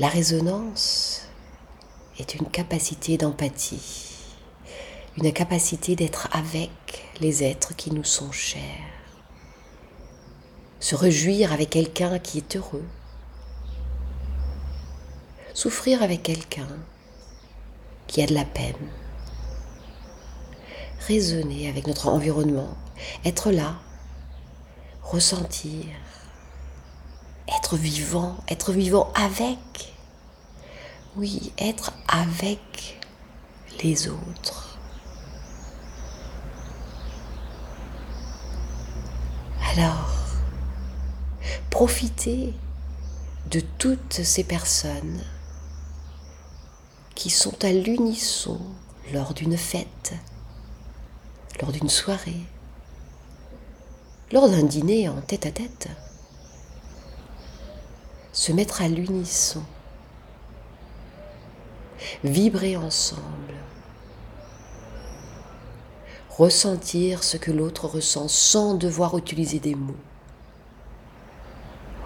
La résonance est une capacité d'empathie, une capacité d'être avec les êtres qui nous sont chers, se réjouir avec quelqu'un qui est heureux, souffrir avec quelqu'un qui a de la peine, raisonner avec notre environnement, être là, ressentir, être vivant, être vivant avec. Oui, être avec les autres. Alors, profitez de toutes ces personnes qui sont à l'unisson lors d'une fête, lors d'une soirée, lors d'un dîner en tête à tête se mettre à l'unisson, vibrer ensemble, ressentir ce que l'autre ressent sans devoir utiliser des mots.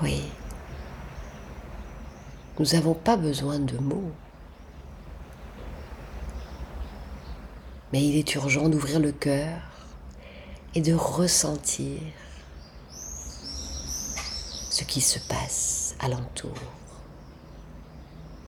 Oui, nous n'avons pas besoin de mots. Mais il est urgent d'ouvrir le cœur et de ressentir ce qui se passe alentour.